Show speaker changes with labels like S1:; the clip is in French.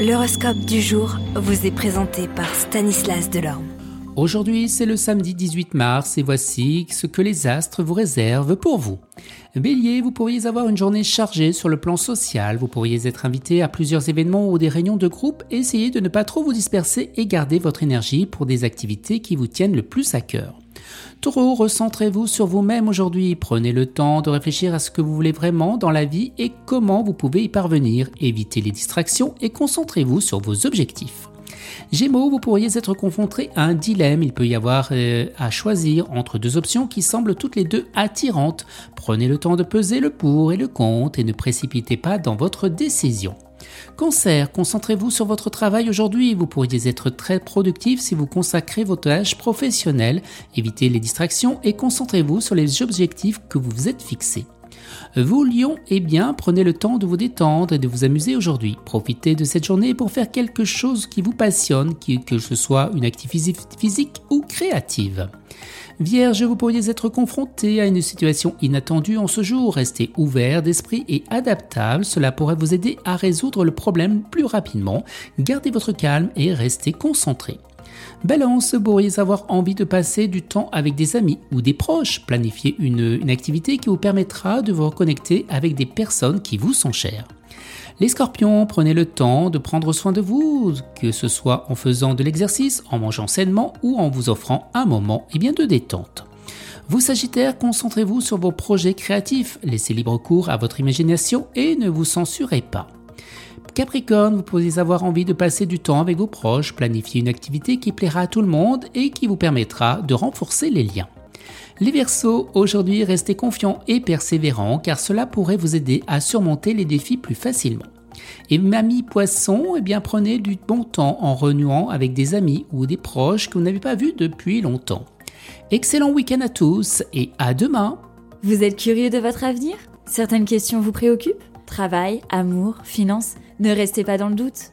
S1: L'horoscope du jour vous est présenté par Stanislas Delorme.
S2: Aujourd'hui, c'est le samedi 18 mars et voici ce que les astres vous réservent pour vous. Bélier, vous pourriez avoir une journée chargée sur le plan social, vous pourriez être invité à plusieurs événements ou des réunions de groupe, essayez de ne pas trop vous disperser et garder votre énergie pour des activités qui vous tiennent le plus à cœur. Taureau, recentrez-vous sur vous-même aujourd'hui, prenez le temps de réfléchir à ce que vous voulez vraiment dans la vie et comment vous pouvez y parvenir, évitez les distractions et concentrez-vous sur vos objectifs. Gémeaux, vous pourriez être confronté à un dilemme. Il peut y avoir euh, à choisir entre deux options qui semblent toutes les deux attirantes. Prenez le temps de peser le pour et le contre et ne précipitez pas dans votre décision. Cancer, concentrez-vous sur votre travail aujourd'hui. Vous pourriez être très productif si vous consacrez votre tâches professionnelles. Évitez les distractions et concentrez-vous sur les objectifs que vous vous êtes fixés. Vous, Lion, eh bien, prenez le temps de vous détendre et de vous amuser aujourd'hui. Profitez de cette journée pour faire quelque chose qui vous passionne, que ce soit une activité physique ou créative. Vierge, vous pourriez être confronté à une situation inattendue en ce jour. Restez ouvert d'esprit et adaptable. Cela pourrait vous aider à résoudre le problème plus rapidement. Gardez votre calme et restez concentré. Balance, vous pourriez avoir envie de passer du temps avec des amis ou des proches. Planifiez une, une activité qui vous permettra de vous reconnecter avec des personnes qui vous sont chères. Les scorpions, prenez le temps de prendre soin de vous, que ce soit en faisant de l'exercice, en mangeant sainement ou en vous offrant un moment et bien de détente. Vous Sagittaires, concentrez-vous sur vos projets créatifs, laissez libre cours à votre imagination et ne vous censurez pas. Capricorne, vous pourriez avoir envie de passer du temps avec vos proches, planifier une activité qui plaira à tout le monde et qui vous permettra de renforcer les liens. Les Verseaux, aujourd'hui restez confiants et persévérants car cela pourrait vous aider à surmonter les défis plus facilement. Et Mamie Poisson, eh bien prenez du bon temps en renouant avec des amis ou des proches que vous n'avez pas vus depuis longtemps. Excellent week-end à tous et à demain
S3: Vous êtes curieux de votre avenir? Certaines questions vous préoccupent? Travail, amour, finances? Ne restez pas dans le doute.